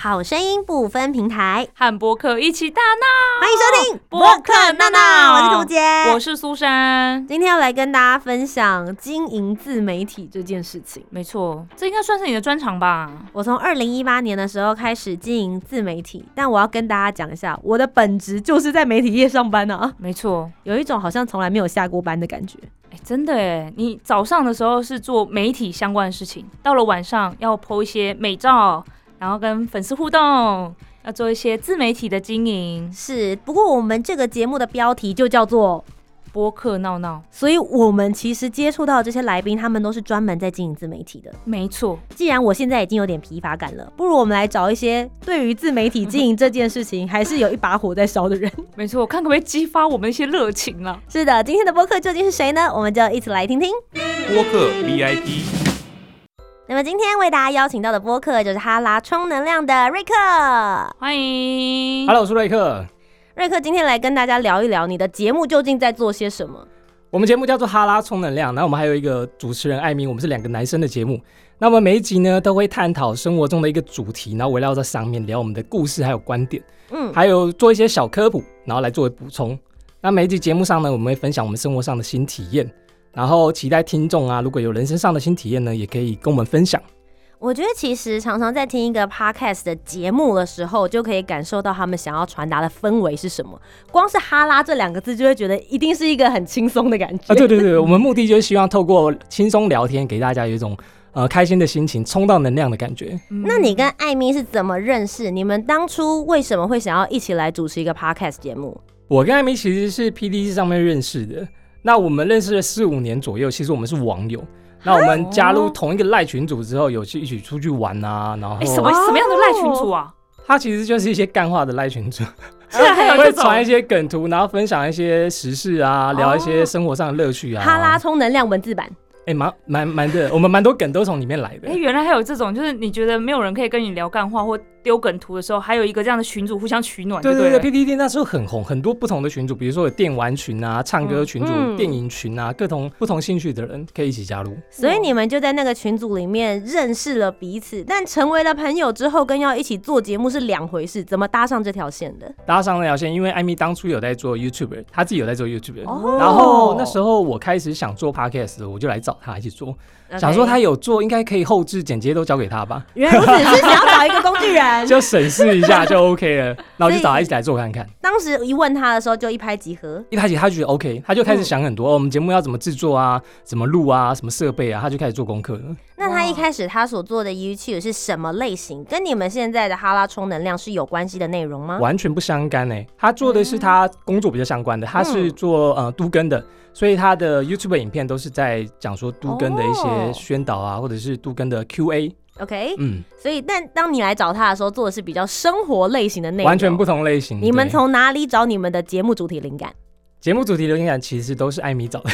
好声音不分平台，和播客一起大闹。欢迎收听播客闹闹我是涂杰，我是苏珊。今天要来跟大家分享经营自媒体这件事情。没错，这应该算是你的专长吧？我从二零一八年的时候开始经营自媒体，但我要跟大家讲一下，我的本职就是在媒体业上班啊，没错，有一种好像从来没有下过班的感觉。哎，真的哎，你早上的时候是做媒体相关的事情，到了晚上要 po 一些美照，然后跟粉丝互动，要做一些自媒体的经营。是，不过我们这个节目的标题就叫做播客闹闹，所以我们其实接触到这些来宾，他们都是专门在经营自媒体的。没错，既然我现在已经有点疲乏感了，不如我们来找一些对于自媒体经营这件事情还是有一把火在烧的人。没错，看可不可以激发我们一些热情啊！是的，今天的播客究竟是谁呢？我们就一起来听听。播客 VIP，那么今天为大家邀请到的播客就是哈拉充能量的瑞克。欢迎 Hello，我是瑞克。瑞克今天来跟大家聊一聊你的节目究竟在做些什么。我们节目叫做哈拉充能量，然后我们还有一个主持人艾明，我们是两个男生的节目。那么每一集呢，都会探讨生活中的一个主题，然后围绕在上面聊我们的故事还有观点，嗯，还有做一些小科普，然后来作为补充。那每一集节目上呢，我们会分享我们生活上的新体验，然后期待听众啊，如果有人生上的新体验呢，也可以跟我们分享。我觉得其实常常在听一个 podcast 的节目的时候，就可以感受到他们想要传达的氛围是什么。光是“哈拉”这两个字，就会觉得一定是一个很轻松的感觉。啊，对对对，我们目的就是希望透过轻松聊天，给大家有一种呃开心的心情，充到能量的感觉。那你跟艾米是怎么认识？你们当初为什么会想要一起来主持一个 podcast 节目？我跟艾米其实是 PDC 上面认识的，那我们认识了四五年左右，其实我们是网友。那我们加入同一个赖群组之后，有去一起出去玩啊，然后哎、什么什么样的赖群组啊？它其实就是一些干话的赖群组，会传一些梗图，然后分享一些时事啊，聊一些生活上的乐趣啊。哈拉，充能量文字版，哎，蛮蛮蛮的，我们蛮多梗都从里面来的哎、。原来还有这种，就是你觉得没有人可以跟你聊干话或丢梗图的时候，还有一个这样的群主互相取暖就对了。对对对，PTT 那时候很红，很多不同的群组，比如说有电玩群啊、唱歌群组、嗯电影群啊，各同不同兴趣的人可以一起加入。所以你们就在那个群组里面认识了彼此，但成为了朋友之后，跟要一起做节目是两回事。怎么搭上这条线的？搭上那条线，因为艾米当初有在做 YouTube，她自己有在做 YouTube，、哦然后那时候我开始想做 Podcast，我就来找她一起做，想说他有做，应该可以后置剪接都交给他吧，原来如此，是想要找一个工具人。就审视一下就 OK 了，然后就找他一起来做看看。当时一问他的时候，就一拍即合。一开始她觉得 OK，他就开始想很多、哦我们节目要怎么制作啊，怎么录啊，什么设备啊，他就开始做功课了。那他一开始他所做的 YouTube 是什么类型？跟你们现在的哈拉充能量是有关系的内容吗？完全不相干诶、他做的是他工作比较相关的，他是做呃都更的，所以他的 YouTube 影片都是在讲说都更的一哦。些宣导啊，或者是都更的 QA，OK，嗯，所以但当你来找他的时候，做的是比较生活类型的内容，完全不。同类型。你们对。从哪里找你们的节目主题灵感？节目主题的灵感其实都是艾米找的，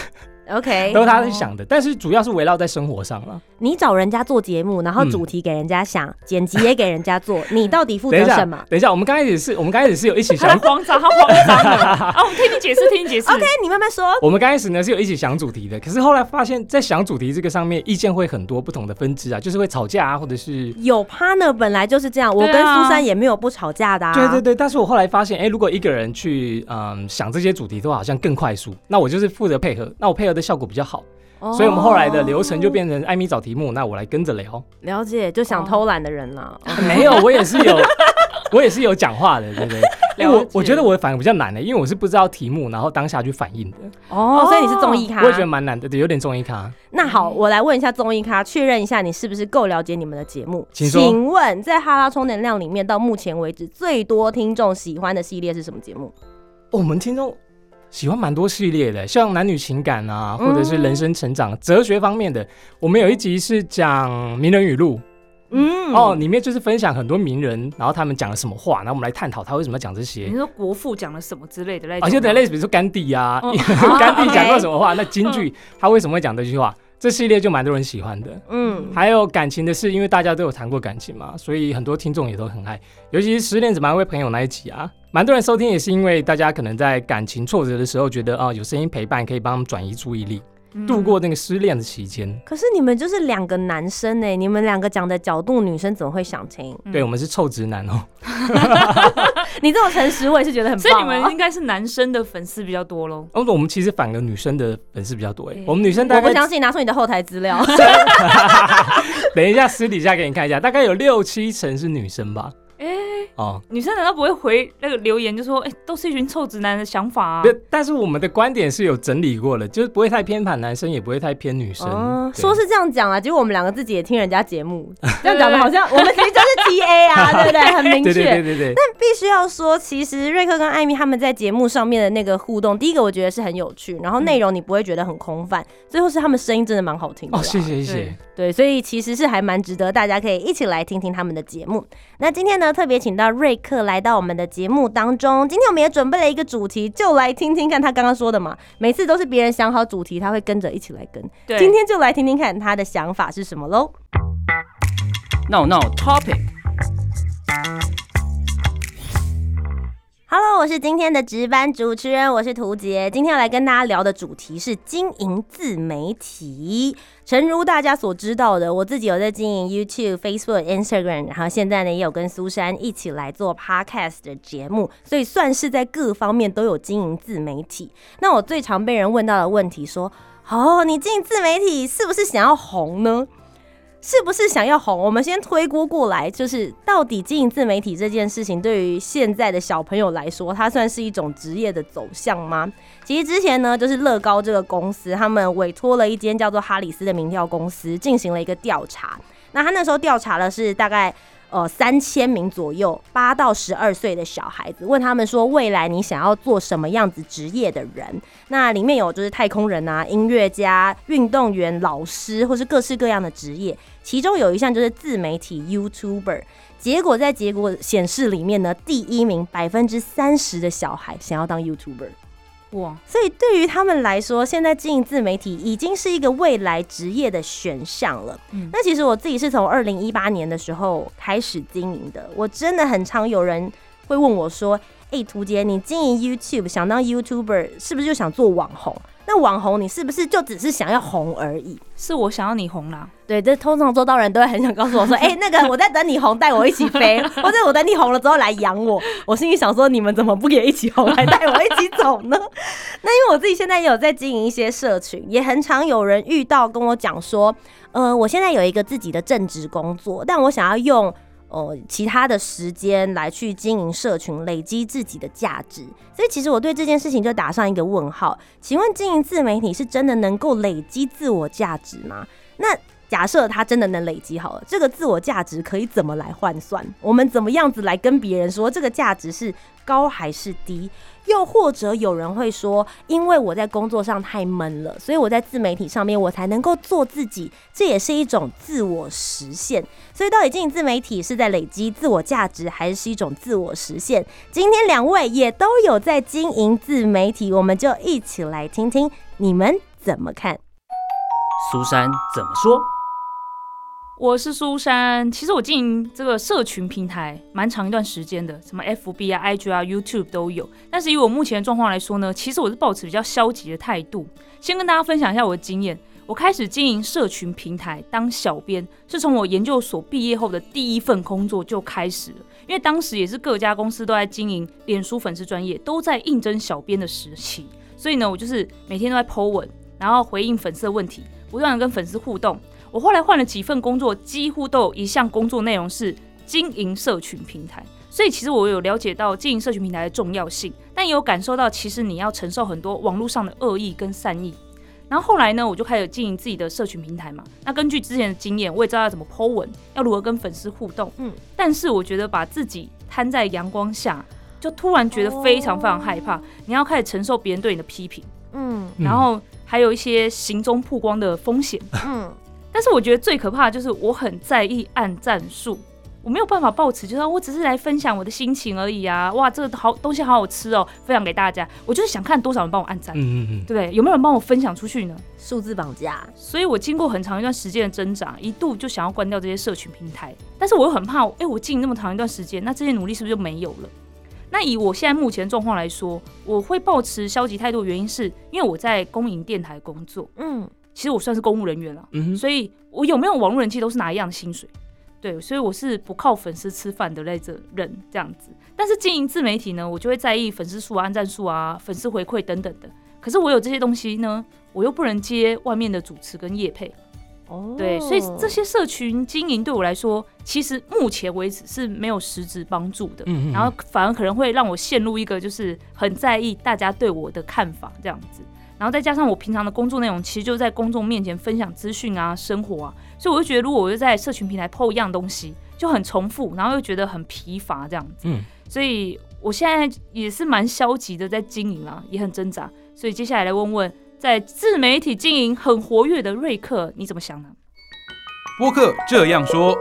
？OK，都是他去想的，但是主要是围绕在生活上了。你找人家做节目，然后嗯主题给人家想，剪辑也给人家做，你到底负责什么，等一下，我们刚开始是我们刚开始是有一起想在慌张，他慌张了。啊，我们听你解释，听你解释。？OK，你慢慢说。我们刚开始呢是有一起想主题的，可是后来发现，在想主题这个上面，意见会很多不同的分支啊，就是会吵架啊，或者是有 partner 本来就是这样，我跟苏珊也没有不吵架的、啊。对对对，但是我后来发现，哎、如果一个人去嗯想这些主题的话，好像更快速。那我就是负责配合，那我配合的效果比较好，哦所以我们后来的流程就变成艾米找题目，那我来跟着聊。了解，就想偷懒的人啦。没有，我也是有，我也是有讲话的，对不对？因为我我觉得我反而比较难的，因为我是不知道题目，然后当下去反应的，哦，所以你是综艺咖。我也觉得蛮难的，对，有点综艺咖。那好，我来问一下综艺咖，确认一下你是不是够了解你们的节目？请说请问在哈拉充能量里面，到目前为止最多听众喜欢的系列是什么节目？哦我们听众喜欢蛮多系列的，像男女情感啊，嗯或者是人生成长、哲学方面的。我们有一集是讲名人语录，嗯，哦，里面就是分享很多名人，然后他们讲了什么话，然后我们来探讨他为什么要讲这些你。说国父讲了什么之类的那种而吗？且等类似，比如说甘地啊，哦 甘地讲过什么话，那京剧他为什么会讲这句话？这系列就蛮多人喜欢的。嗯，还有感情的事，因为大家都有谈过感情嘛，所以很多听众也都很爱。尤其是失恋怎么安慰朋友那一集啊，蛮多人收听，也是因为大家可能在感情挫折的时候，觉得啊、有声音陪伴，可以帮他们转移注意力，嗯度过那个失恋的期间。可是你们就是两个男生呢，你们两个讲的角度，女生怎么会想听？嗯对我们是臭直男哦，你这么诚实，我也是觉得很棒、哦。所以你们应该是男生的粉丝比较多喽。哦，我们其实反而女生的粉丝比较多哎对，我们女生大概我不相信，拿出你的后台资料。等一下私底下给你看一下，大概有六七成是女生吧。哎、哦，女生难道不会回那个留言，就说哎、都是一群臭直男的想法啊？对，但是我们的观点是有整理过的，就是不会太偏袒男生，也不会太偏女生。哦，说是这样讲啊，结果我们两个自己也听人家节目，这样讲的好像我们其实就是 T A 啊，对不对？很明确。对对对对对，必须要说，其实瑞克跟艾米他们在节目上面的那个互动，第一个我觉得是很有趣，然后内容你不会觉得很空泛，最后是他们声音真的蛮好听。哦，谢谢谢谢。对，所以其实是还蛮值得大家可以一起来听听他们的节目。那今天呢，特别请到瑞克来到我们的节目当中。今天我们也准备了一个主题，就来听听看他刚刚说的嘛。每次都是别人想好主题，他会跟着一起来跟。对，今天就来听听看他的想法是什么喽。闹闹 topic。Hello，我是今天的值班主持人，我是涂杰。今天要来跟大家聊的主题是经营自媒体。诚如大家所知道的，我自己有在经营 YouTube、Facebook、Instagram，然后现在呢也有跟苏珊一起来做 Podcast 的节目，所以算是在各方面都有经营自媒体。那我最常被人问到的问题说：哦，你经营自媒体是不是想要红呢？是不是想要红？我们先推锅过来，就是到底经营自媒体这件事情，对于现在的小朋友来说，它算是一种职业的走向吗？其实之前呢，就是乐高这个公司，他们委托了一间叫做哈里斯的民调公司进行了一个调查。那他那时候调查的是大概呃三千名左右八到十二岁的小孩子，问他们说未来你想要做什么样子职业的人？那里面有就是太空人啊、音乐家、运动员、老师，或是各式各样的职业。其中有一项就是自媒体 YouTuber。结果在结果显示里面呢，第一名百分之三十的小孩想要当 YouTuber。哇，所以对于他们来说，现在经营自媒体已经是一个未来职业的选项了。嗯那其实我自己是从二零一八年的时候开始经营的，我真的很常有人会问我说：“哎、图杰，你经营 YouTube 想当 YouTuber，是不是就想做网红？那网红你是不是就只是想要红而已？”是我想要你红啦。对，这通常周到人都会很想告诉我说：“ 哎、那个我在等你红，带我一起飞，或者我等你红了之后来养我。”我心里想说：“你们怎么不也一起红，来带我一起走呢？” 那因为我自己现在也有在经营一些社群，也很常有人遇到跟我讲说：“呃，我现在有一个自己的正职工作，但我想要用。”哦，其他的时间来去经营社群，累积自己的价值，所以其实我对这件事情就打上一个问号。请问经营自媒体是真的能够累积自我价值吗？那假设它真的能累积好了，这个自我价值可以怎么来换算？我们怎么样子来跟别人说这个价值是高还是低？又或者有人会说，因为我在工作上太闷了，所以我在自媒体上面我才能够做自己，这也是一种自我实现。所以到底经营自媒体是在累积自我价值，还是一种自我实现？今天两位也都有在经营自媒体，我们就一起来听听你们怎么看。苏珊怎么说？我是苏珊，其实我经营这个社群平台蛮长一段时间的，什么 FB 啊、IG 啊、YouTube 都有。但是以我目前的状况来说呢，其实我是抱持比较消极的态度。先跟大家分享一下我的经验。我开始经营社群平台当小编，是从我研究所毕业后的第一份工作就开始了。因为当时也是各家公司都在经营脸书粉丝专业，都在应征小编的时期，所以呢，我就是每天都在 Po 文，然后回应粉丝的问题，不断的跟粉丝互动。我后来换了几份工作，几乎都有一项工作内容是经营社群平台。所以其实我有了解到经营社群平台的重要性，但也有感受到其实你要承受很多网络上的恶意跟善意。然后后来呢，我就开始经营自己的社群平台嘛。那根据之前的经验，我也知道要怎么 Po 文，要如何跟粉丝互动。嗯，但是我觉得把自己摊在阳光下，就突然觉得非常非常害怕。你要开始承受别人对你的批评，嗯，然后还有一些行踪曝光的风险，嗯。但是我觉得最可怕的就是我很在意按战术。我没有办法抱持，就是我只是来分享我的心情而已啊！哇，这个好东西好好吃哦，分享给大家。我就是想看多少人帮我按赞，嗯嗯嗯，对不对？有没有人帮我分享出去呢？数字绑架。所以我经过很长一段时间的挣扎，一度就想要关掉这些社群平台，但是我又很怕，哎，我经营那么长一段时间，那这些努力是不是就没有了？那以我现在目前状况来说，我会保持消极态度，原因是因为我在公营电台工作，嗯，其实我算是公务人员了，嗯，所以我有没有网络人气都是拿一样的薪水。对，所以我是不靠粉丝吃饭的那这人，这样子。但是经营自媒体呢，我就会在意粉丝数、按赞数啊、粉丝回馈等等的。可是我有这些东西呢，我又不能接外面的主持跟业配。哦，对，所以这些社群经营对我来说，其实目前为止是没有实质帮助的。嗯嗯。然后反而可能会让我陷入一个就是很在意大家对我的看法这样子。然后再加上我平常的工作内容，其实就在公众面前分享资讯啊、生活啊。所以我就觉得，如果我就在社群平台 PO 一样东西，就很重复，然后又觉得很疲乏这样子。嗯，所以我现在也是蛮消极的在经营啊，也很挣扎。所以接下来来问问，在自媒体经营很活跃的瑞克，你怎么想呢？播客这样说。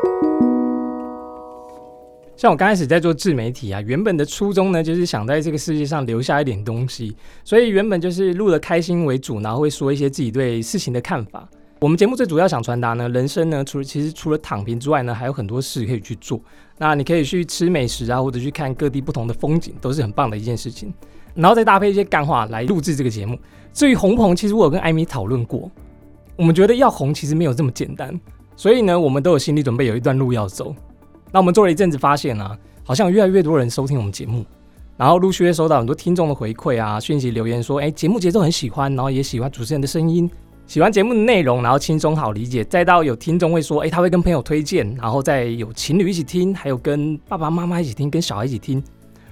像我刚开始在做自媒体啊，原本的初衷呢，就是想在这个世界上留下一点东西，所以原本就是录的开心为主，然后会说一些自己对事情的看法。我们节目最主要想传达呢，人生呢，除了其实除了躺平之外呢，还有很多事可以去做。那你可以去吃美食啊，或者去看各地不同的风景，都是很棒的一件事情。然后再搭配一些干话来录制这个节目。至于红红，其实我有跟艾米讨论过，我们觉得要红其实没有这么简单，所以呢，我们都有心理准备，有一段路要走。那我们做了一阵子，发现啊，好像越来越多人收听我们节目，然后陆续会收到很多听众的回馈啊，讯息留言说，哎，节目节奏很喜欢，然后也喜欢主持人的声音。喜欢节目的内容，然后轻松好理解，再到有听众会说，哎，他会跟朋友推荐，然后再有情侣一起听，还有跟爸爸妈妈一起听，跟小孩一起听，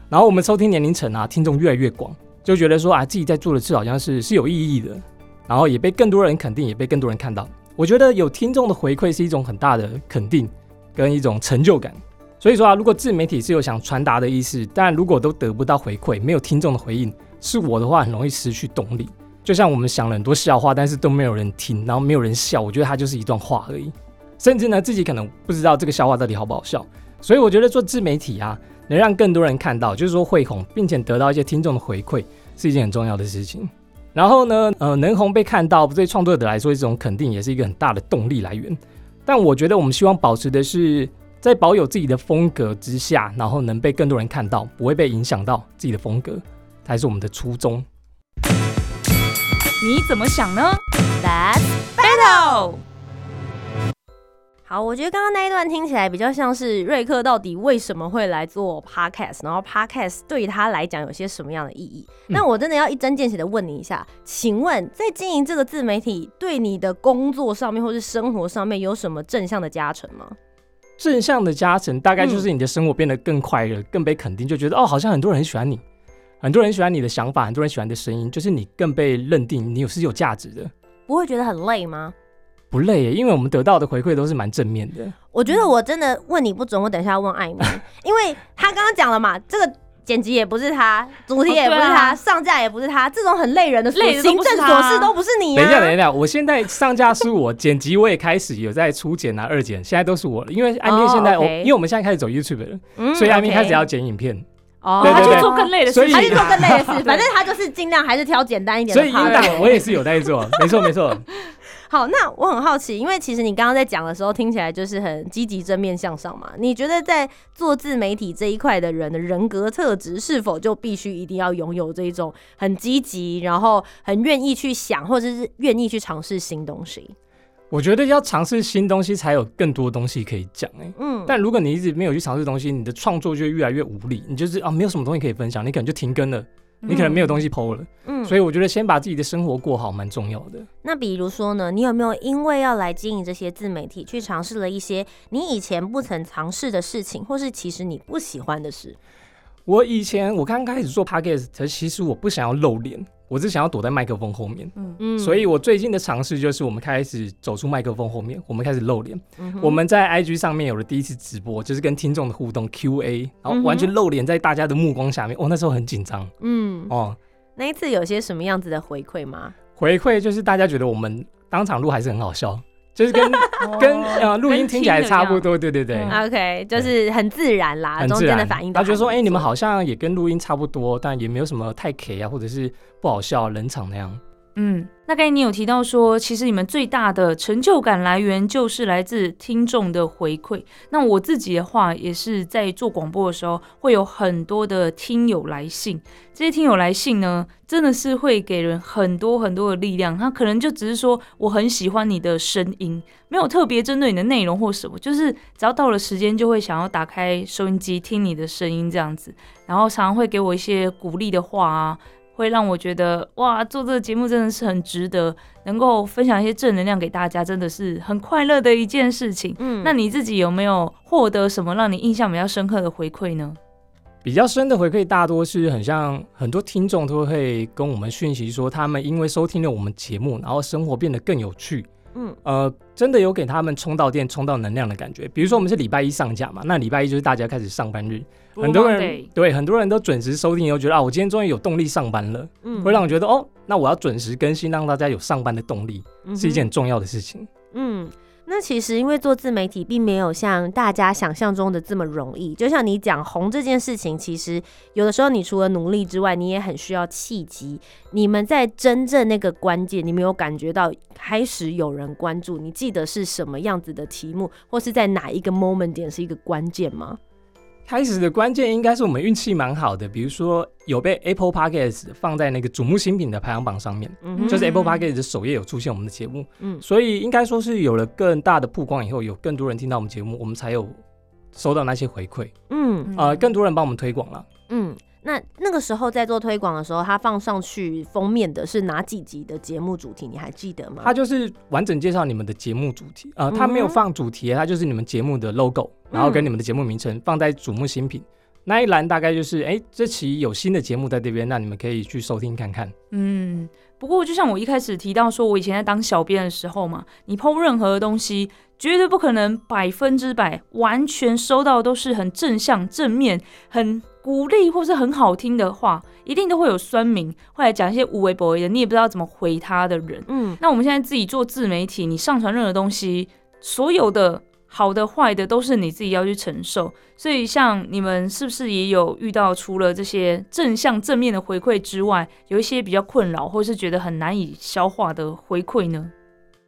然后我们收听年龄层啊，听众越来越广，就觉得说啊，自己在做的事好像是是有意义的，然后也被更多人肯定，也被更多人看到。我觉得有听众的回馈是一种很大的肯定跟一种成就感。所以说啊，如果自媒体是有想传达的意思，但如果都得不到回馈，没有听众的回应，是我的话，很容易失去动力。就像我们想了很多笑话，但是都没有人听，然后没有人笑，我觉得它就是一段话而已。甚至呢，自己可能不知道这个笑话到底好不好笑。所以我觉得做自媒体啊，能让更多人看到，就是说会红，并且得到一些听众的回馈，是一件很重要的事情。然后呢，呃，能红被看到，对创作者来说，这种肯定也是一个很大的动力来源。但我觉得我们希望保持的是，在保有自己的风格之下，然后能被更多人看到，不会被影响到自己的风格，才是我们的初衷。你怎么想呢？Let's battle。好，我觉得刚刚那一段听起来比较像是瑞克到底为什么会来做 podcast，然后 podcast 对他来讲有些什么样的意义？那我真的要一针见血的问你一下，请问在经营这个自媒体，对你的工作上面或是生活上面有什么正向的加成吗？正向的加成大概就是你的生活变得更快乐，更被肯定，就觉得哦，好像很多人很喜欢你。很多人喜欢你的想法，很多人喜欢你的声音，就是你更被认定你有是有价值的。不会觉得很累吗？不累耶，因为我们得到的回馈都是蛮正面的。我觉得我真的问你不准，我等一下问艾米，因为他刚刚讲了嘛，这个剪辑也不是他，主题也不是他，上架也不是他，这种很累人的累行政琐事都不是你。等一下，等一下，我现在上架是我剪辑，我也开始有在初剪啊、二剪，现在都是我了。因为艾米现在，我因为我们现在开始走 YouTube 了，所以艾米开始要剪影片。哦，他去做更累的事，他去做更累的事，反正他就是尽量还是挑简单一点的。所以我也是有在做，没错没错。好，那我很好奇，因为其实你刚刚在讲的时候，听起来就是很积极、正面向上嘛。你觉得在做自媒体这一块的人的人格特质，是否就必须一定要拥有这一种很积极，然后很愿意去想，或者是愿意去尝试新东西？我觉得要尝试新东西，才有更多东西可以讲哎。嗯，但如果你一直没有去尝试东西，你的创作就会越来越无力。你就是啊，没有什么东西可以分享，你可能就停更了，你可能没有东西 PO 了。嗯嗯，所以我觉得先把自己的生活过好蛮重要的。那比如说呢，你有没有因为要来经营这些自媒体，去尝试了一些你以前不曾尝试的事情，或是其实你不喜欢的事？我以前我刚开始做 podcast，其实我不想要露脸，我只想要躲在麦克风后面。嗯嗯所以我最近的尝试就是，我们开始走出麦克风后面，我们开始露脸。嗯我们在 IG 上面有了第一次直播，就是跟听众的互动 QA，然后完全露脸在大家的目光下面。哦，那时候很紧张嗯，哦。那一次有些什么样子的回馈吗？回馈就是大家觉得我们当场录还是很好笑，就是跟 跟呃录音听起来差不多。对对对。嗯 OK，就是很自然啦，很自然中间的反应他觉得说，哎、你们好像也跟录音差不多，但也没有什么太 K 啊，或者是不好笑、冷场那样。嗯，那刚才你有提到说，其实你们最大的成就感来源就是来自听众的回馈。那我自己的话，也是在做广播的时候，会有很多的听友来信。这些听友来信呢，真的是会给人很多很多的力量。他可能就只是说，我很喜欢你的声音，没有特别针对你的内容或什么，就是只要到了时间，就会想要打开收音机听你的声音这样子。然后常常会给我一些鼓励的话啊。会让我觉得哇，做这个节目真的是很值得，能够分享一些正能量给大家，真的是很快乐的一件事情。嗯那你自己有没有获得什么让你印象比较深刻的回馈呢？比较深的回馈，大多是很像很多听众都会跟我们讯息说，他们因为收听了我们节目，然后生活变得更有趣。嗯。呃，真的有给他们充到电、充到能量的感觉。比如说我们是礼拜一上架嘛，那礼拜一就是大家开始上班日，很多人对很多人都准时收听，以后觉得啊，我今天终于有动力上班了，嗯。会让我觉得哦，那我要准时更新，让大家有上班的动力，嗯是一件很重要的事情。嗯，那其实因为做自媒体并没有像大家想象中的这么容易。就像你讲红这件事情，其实有的时候你除了努力之外，你也很需要契机。你们在真正那个关键，你没有感觉到开始有人关注？你记得是什么样子的题目，或是在哪一个 moment 点是一个关键吗？开始的关键应该是我们运气蛮好的，比如说有被 Apple Podcast 放在那个瞩目新品的排行榜上面，嗯就是 Apple 嗯 Podcast 的首页有出现我们的节目，嗯所以应该说是有了更大的曝光以后，有更多人听到我们节目，我们才有收到那些回馈，嗯呃，更多人帮我们推广了。嗯。那那个时候在做推广的时候，他放上去封面的是哪几集的节目主题？你还记得吗？它就是完整介绍你们的节目主题，呃，它没有放主题，它就是你们节目的 logo，然后跟你们的节目名称放在瞩目新品那一栏，大概就是哎、这期有新的节目在这边，那你们可以去收听看看。嗯，不过就像我一开始提到说，我以前在当小编的时候嘛，你抛任何的东西，绝对不可能百分之百完全收到都是很正向、正面、很鼓励或是很好听的话，一定都会有酸民，会来讲一些无为不为的，你也不知道怎么回他的人。嗯那我们现在自己做自媒体，你上传任何东西，所有的好的、坏的都是你自己要去承受。所以，像你们是不是也有遇到除了这些正向正面的回馈之外，有一些比较困扰或是觉得很难以消化的回馈呢？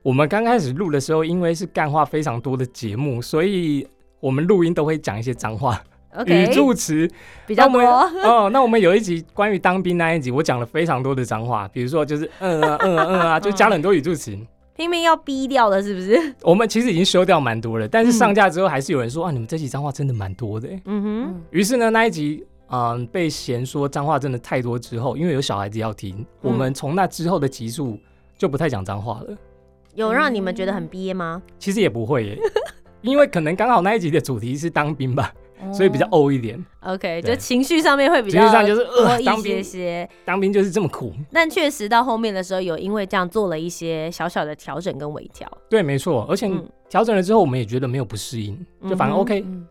我们刚开始录的时候，因为是干话非常多的节目，所以我们录音都会讲一些脏话、语助词。比较多。哦，那我们有一集关于当兵那一集，我讲了非常多的脏话，比如说就是嗯啊嗯啊嗯啊，就加了很多语助词。拼命要逼掉的，是不是？我们其实已经修掉蛮多了，但是上架之后还是有人说、啊，你们这集脏话真的蛮多的欸。嗯哼，嗯，于是呢，那一集嗯、被嫌说脏话真的太多之后，因为有小孩子要听，我们从那之后的集数就不太讲脏话了。有让你们觉得很憋吗？其实也不会耶，因为可能刚好那一集的主题是当兵吧，所以比较欧一点。OK，就情绪上面会比较情绪上就是多呃，一些当兵些，当兵就是这么苦。但确实到后面的时候，有因为这样做了一些小小的调整跟微调。对，没错，而且嗯调整了之后，我们也觉得没有不适应，就反而 OK。嗯，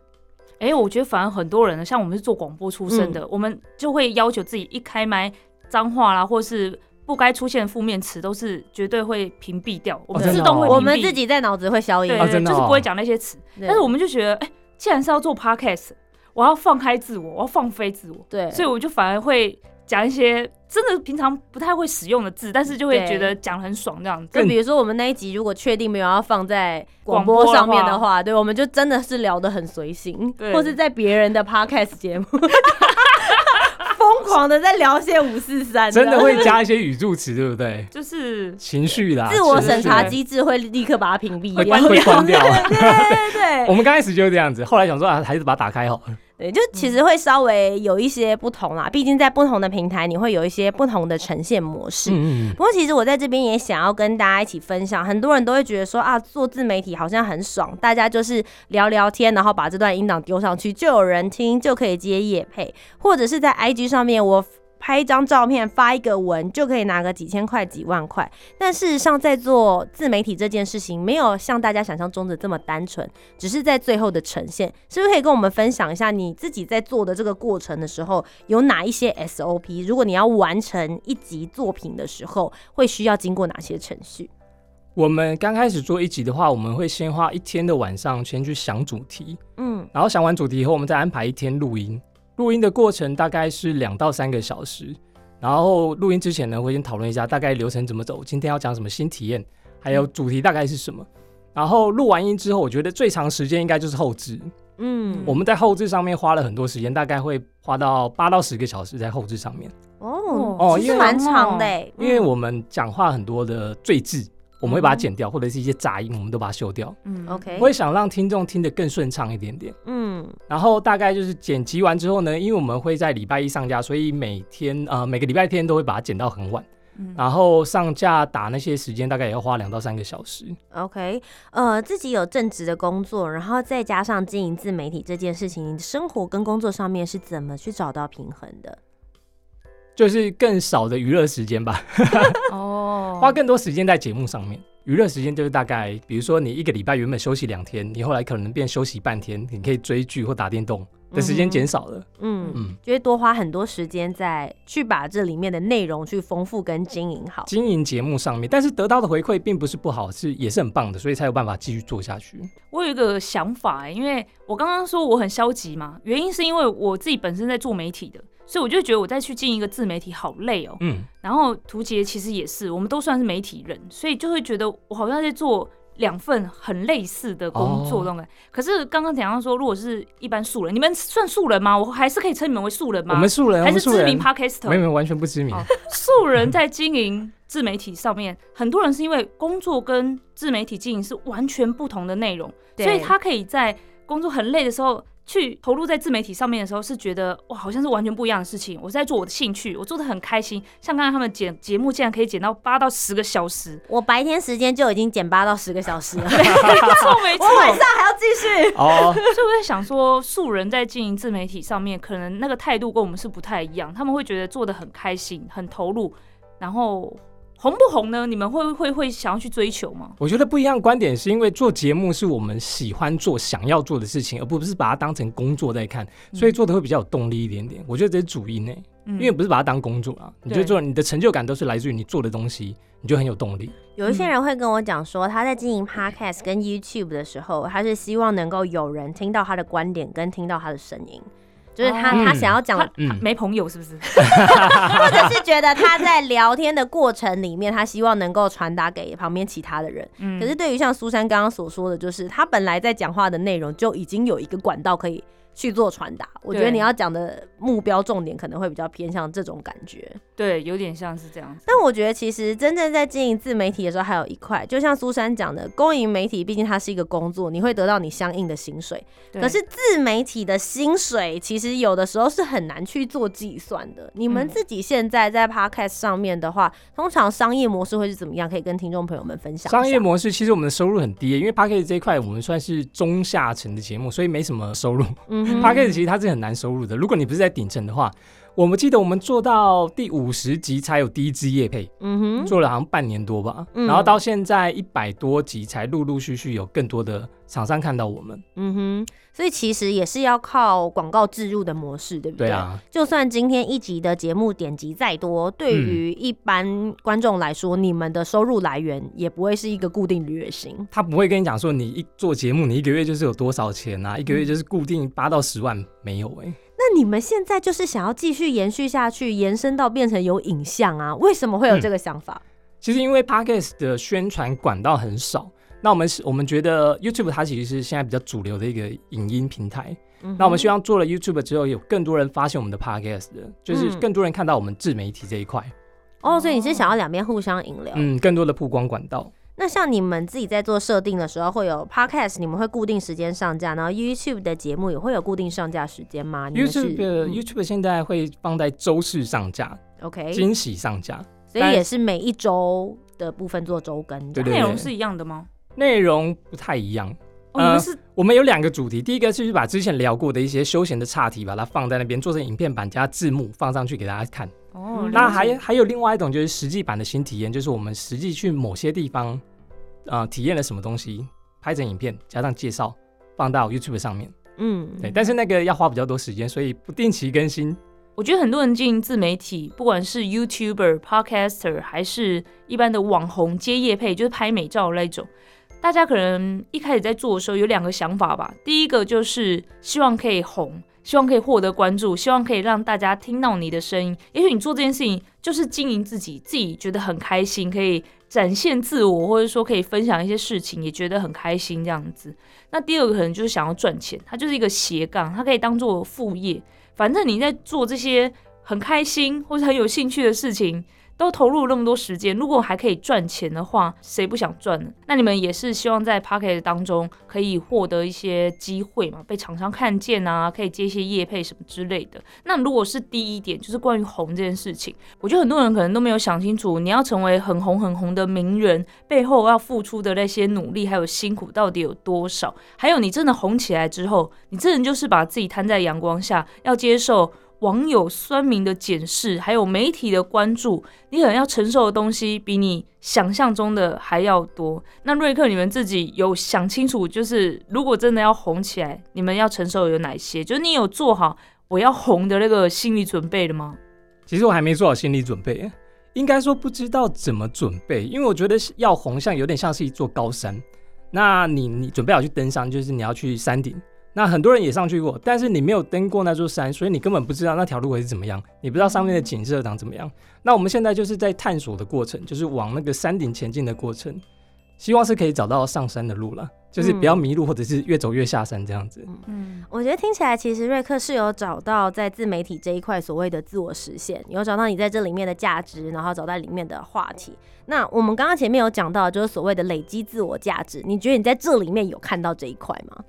哎、我觉得反而很多人呢，像我们是做广播出身的，我们就会要求自己一开麦脏话啦，或是不该出现的负面词，都是绝对会屏蔽掉，我们自动会我们自己在脑子会消音。就是不会讲那些词。但是我们就觉得，哎、既然是要做 podcast，我要放开自我，我要放飞自我，对，所以我就反而会讲一些真的平常不太会使用的字，但是就会对觉得讲很爽这样子。就比如说我们那一集如果确定没有要放在广广播上面的话话，对，我们就真的是聊得很随性，或是在别人的 podcast 节目。疯狂的在聊些五四三，真的会加一些语助词，对不对？就是情绪啦，自我审查机制会立刻把它屏蔽会掉。关会关掉。对对对 我们刚开始就是这样子，后来想说啊，还是把它打开好了。对，就其实会稍微有一些不同啦，毕竟在不同的平台，你会有一些不同的呈现模式。嗯嗯不过，其实我在这边也想要跟大家一起分享，很多人都会觉得说啊，做自媒体好像很爽，大家就是聊聊天，然后把这段音档丢上去，就有人听，就可以接业配，或者是在 IG 上面我。拍一张照片，发一个文，就可以拿个几千块、几万块。但事实上，在做自媒体这件事情，没有像大家想象中的这么单纯，只是在最后的呈现。是不是可以跟我们分享一下你自己在做的这个过程的时候，有哪一些 SOP？如果你要完成一集作品的时候，会需要经过哪些程序？我们刚开始做一集的话，我们会先花一天的晚上先去想主题，嗯，然后想完主题以后，我们再安排一天录音。录音的过程大概是两到三个小时，然后录音之前呢，会先讨论一下大概流程怎么走，今天要讲什么新体验，还有主题大概是什么。然后录完音之后，我觉得最长时间应该就是后置。嗯，我们在后置上面花了很多时间，大概会花到八到十个小时在后置上面，哦哦因为其实蛮长的欸因为嗯。我们讲话很多的赘字，我们会把它剪掉，或者是一些杂音，我们都把它修掉。嗯 OK，我会想让听众听得更顺畅一点点。嗯然后大概就是剪辑完之后呢，因为我们会在礼拜一上架，所以每天呃每个礼拜天都会把它剪到很晚。嗯然后上架打那些时间大概也要花两到三个小时。OK，呃，自己有正职的工作，然后再加上经营自媒体这件事情，你生活跟工作上面是怎么去找到平衡的？就是更少的娱乐时间吧，哦，花更多时间在节目上面。娱乐时间就是大概，比如说你一个礼拜原本休息两天，你后来可能变休息半天，你可以追剧或打电动的时间减少了。嗯，嗯，就会多花很多时间在去把这里面的内容去丰富跟经营好。经营节目上面，但是得到的回馈并不是不好，是也是很棒的，所以才有办法继续做下去。我有一个想法、欸，因为我刚刚说我很消极嘛，原因是因为我自己本身在做媒体的，所以我就觉得我再去进一个自媒体好累哦、嗯，然后图杰其实也是，我们都算是媒体人，所以就会觉得我好像在做两份很类似的工作哦那种感觉。可是刚刚讲到说，如果是一般素人，你们算素人吗？我还是可以称你们为素人吗？我们素人，还是知名 podcaster？没有没有完全不知名。哦素人在经营自媒体上面，很多人是因为工作跟自媒体经营是完全不同的内容，所以他可以在工作很累的时候。去投入在自媒体上面的时候，是觉得哇，好像是完全不一样的事情。我是在做我的兴趣，我做的很开心。像刚才他们剪节目，竟然可以剪到八到十个小时，我白天时间就已经剪八到十个小时了，没错没错。我晚上还要继续。哦，所以我在想说，素人在经营自媒体上面，可能那个态度跟我们是不太一样。他们会觉得做的很开心、很投入，然后红不红呢？你们会会会想要去追求吗？我觉得不一样的观点是因为做节目是我们喜欢做、想要做的事情，而不是把它当成工作在看，所以做的会比较有动力一点点。我觉得这是主因呢，嗯因为不是把它当工作啊，你就对做你的成就感都是来自于你做的东西，你就很有动力。有一些人会跟我讲说，他在经营 podcast 跟 YouTube 的时候，他是希望能够有人听到他的观点跟听到他的声音，就是他、哦他想要讲没朋友是不是？或者是觉得他在聊天的过程里面，他希望能够传达给旁边其他的人。嗯可是对于像苏珊刚刚所说的，就是他本来在讲话的内容就已经有一个管道可以去做传达。我觉得你要讲的目标重点可能会比较偏向这种感觉。对，有点像是这样子。但我觉得其实真正在经营自媒体的时候，还有一块，就像苏珊讲的，公营媒体毕竟它是一个工作，你会得到你相应的薪水。对可是自媒体的薪水，其实有的时候是很难去做计算的。你们嗯自己现在在 Podcast 上面的话，通常商业模式会是怎么样？可以跟听众朋友们分享。商业模式其实我们的收入很低，因为 p a c k a g e 这一块我们算是中下层的节目，所以没什么收入。嗯哼 p a c k a g e 其实它是很难收入的，如果你不是在顶层的话。我们记得我们做到第五十集才有第一支夜配，嗯哼，做了好像半年多吧，嗯然后到现在一百多集才陆陆续续有更多的厂商看到我们。嗯哼，所以其实也是要靠广告植入的模式，对不对？对啊，就算今天一集的节目点击再多，对于一般观众来说，你们的收入来源也不会是一个固定的月薪。他不会跟你讲说你一做节目，你一个月就是有多少钱啊，一个月就是固定八到十万，没有哎、那你们现在就是想要继续延续下去，延伸到变成有影像啊？为什么会有这个想法？其实因为 podcast 的宣传管道很少，那我们是我们觉得 YouTube 它其实是现在比较主流的一个影音平台。嗯那我们希望做了 YouTube 之后，有更多人发现我们的 podcast 的，就是嗯更多人看到我们自媒体这一块，哦，所以你是想要两边互相引流。嗯，更多的曝光管道。那像你们自己在做设定的时候，会有 podcast，你们会固定时间上架，然后 YouTube 的节目也会有固定上架时间吗 YouTube YouTube 现在会放在周四上架，OK，惊喜上架，所以也是每一周的部分做周更内容是一样的吗？内容不太一样。哦，呃你们是我们有两个主题，第一个就是把之前聊过的一些休闲的岔题，把它放在那边做成影片版加字幕放上去给大家看。哦，嗯那还还有另外一种就是实际版的新体验，就是我们实际去某些地方，呃，体验了什么东西，拍成影片加上介绍，放到 YouTube 上面。嗯，对，但是那个要花比较多时间，所以不定期更新。我觉得很多人进自媒体，不管是 YouTuber、Podcaster，还是一般的网红接业配，就是拍美照的那种，大家可能一开始在做的时候有两个想法吧。第一个就是希望可以红，希望可以获得关注，希望可以让大家听到你的声音。也许你做这件事情就是经营自己，自己觉得很开心，可以展现自我，或者说可以分享一些事情，也觉得很开心这样子。那第二个可能就是想要赚钱，它就是一个斜杠，它可以当做副业。反正你在做这些很开心或者很有兴趣的事情，都投入那么多时间，如果还可以赚钱的话，谁不想赚呢？那你们也是希望在 p o c k e t 当中可以获得一些机会嘛，被厂商看见啊，可以接一些业配什么之类的。那如果是第一点，就是关于红这件事情，我觉得很多人可能都没有想清楚，你要成为很红很红的名人，背后要付出的那些努力还有辛苦到底有多少？还有你真的红起来之后，你这人就是把自己摊在阳光下，要接受网友酸民的检视，还有媒体的关注，你可能要承受的东西比你想象中的还要多。那瑞克，你们自己有想清楚，就是如果真的要红起来，你们要承受有哪些？就是你有做好我要红的那个心理准备了吗？其实我还没做好心理准备，应该说不知道怎么准备，因为我觉得要红像有点像是一座高山，那你你准备好去登山，就是你要去山顶。那很多人也上去过，但是你没有登过那座山，所以你根本不知道那条路会是怎么样，你不知道上面的景色长怎么样。那我们现在就是在探索的过程，就是往那个山顶前进的过程，希望是可以找到上山的路了，就是不要迷路，或者是越走越下山这样子。嗯，我觉得听起来，其实瑞克是有找到在自媒体这一块所谓的自我实现，有找到你在这里面的价值，然后找到里面的话题。那我们刚刚前面有讲到，就是所谓的累积自我价值，你觉得你在这里面有看到这一块吗？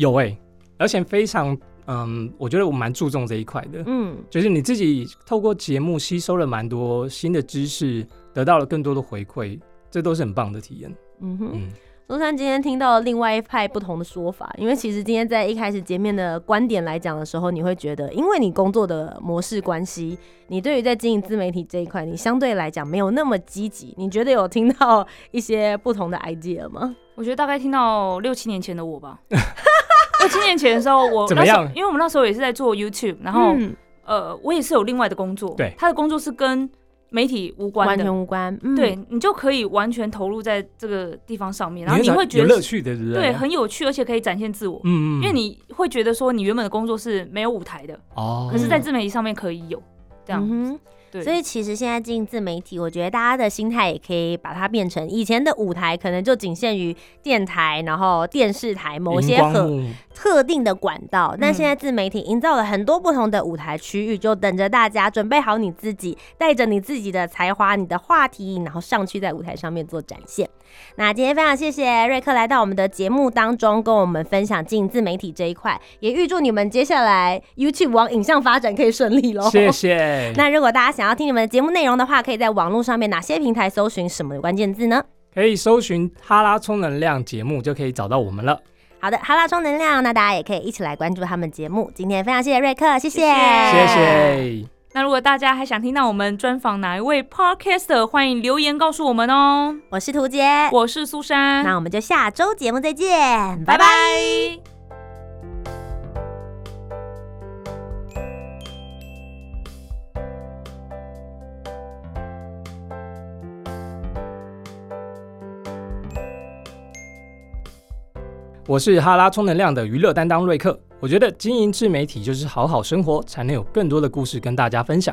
有哎、而且非常嗯，我觉得我蛮注重这一块的。嗯，就是你自己透过节目吸收了蛮多新的知识，得到了更多的回馈，这都是很棒的体验。嗯哼。嗯，苏珊今天听到另外一派不同的说法，因为其实今天在一开始见面的观点来讲的时候，你会觉得，因为你工作的模式关系，你对于在经营自媒体这一块，你相对来讲没有那么积极。你觉得有听到一些不同的 idea 吗？我觉得大概听到六七年前的我吧。六七年前的时候，我怎么样那时候因为我们那时候也是在做 YouTube，然后、嗯呃，我也是有另外的工作，对他的工作是跟媒体无关的完全，无关。嗯、对你就可以完全投入在这个地方上面，然后你会觉得是有乐趣的，对不对？对很有趣，而且可以展现自我。嗯嗯，因为你会觉得说，你原本的工作是没有舞台的，哦可，是，在自媒体上面可以有这样。对，所以其实现在进自媒体，我觉得大家的心态也可以把它变成以前的舞台，可能就仅限于电台，然后电视台某些很特定的管道。但嗯现在自媒体营造了很多不同的舞台区域，就等着大家准备好你自己，带着你自己的才华、你的话题，然后上去在舞台上面做展现。那今天非常谢谢瑞克来到我们的节目当中，跟我们分享进自媒体这一块，也预祝你们接下来 YouTube 往影像发展可以顺利喽。谢谢。那如果大家想要听你们的节目内容的话，可以在网络上面哪些平台搜寻什么关键字呢？可以搜寻哈拉充能量节目就可以找到我们了。好的，哈拉充能量，那大家也可以一起来关注他们节目。今天非常谢谢瑞克，谢谢，谢谢谢。那如果大家还想听到我们专访哪一位 Podcaster，欢迎留言告诉我们哦。我是涂杰，我是苏珊，那我们就下周节目再见，拜拜拜。拜。我是哈拉充能量的娱乐担当瑞克。我觉得经营自媒体就是好好生活，才能有更多的故事跟大家分享。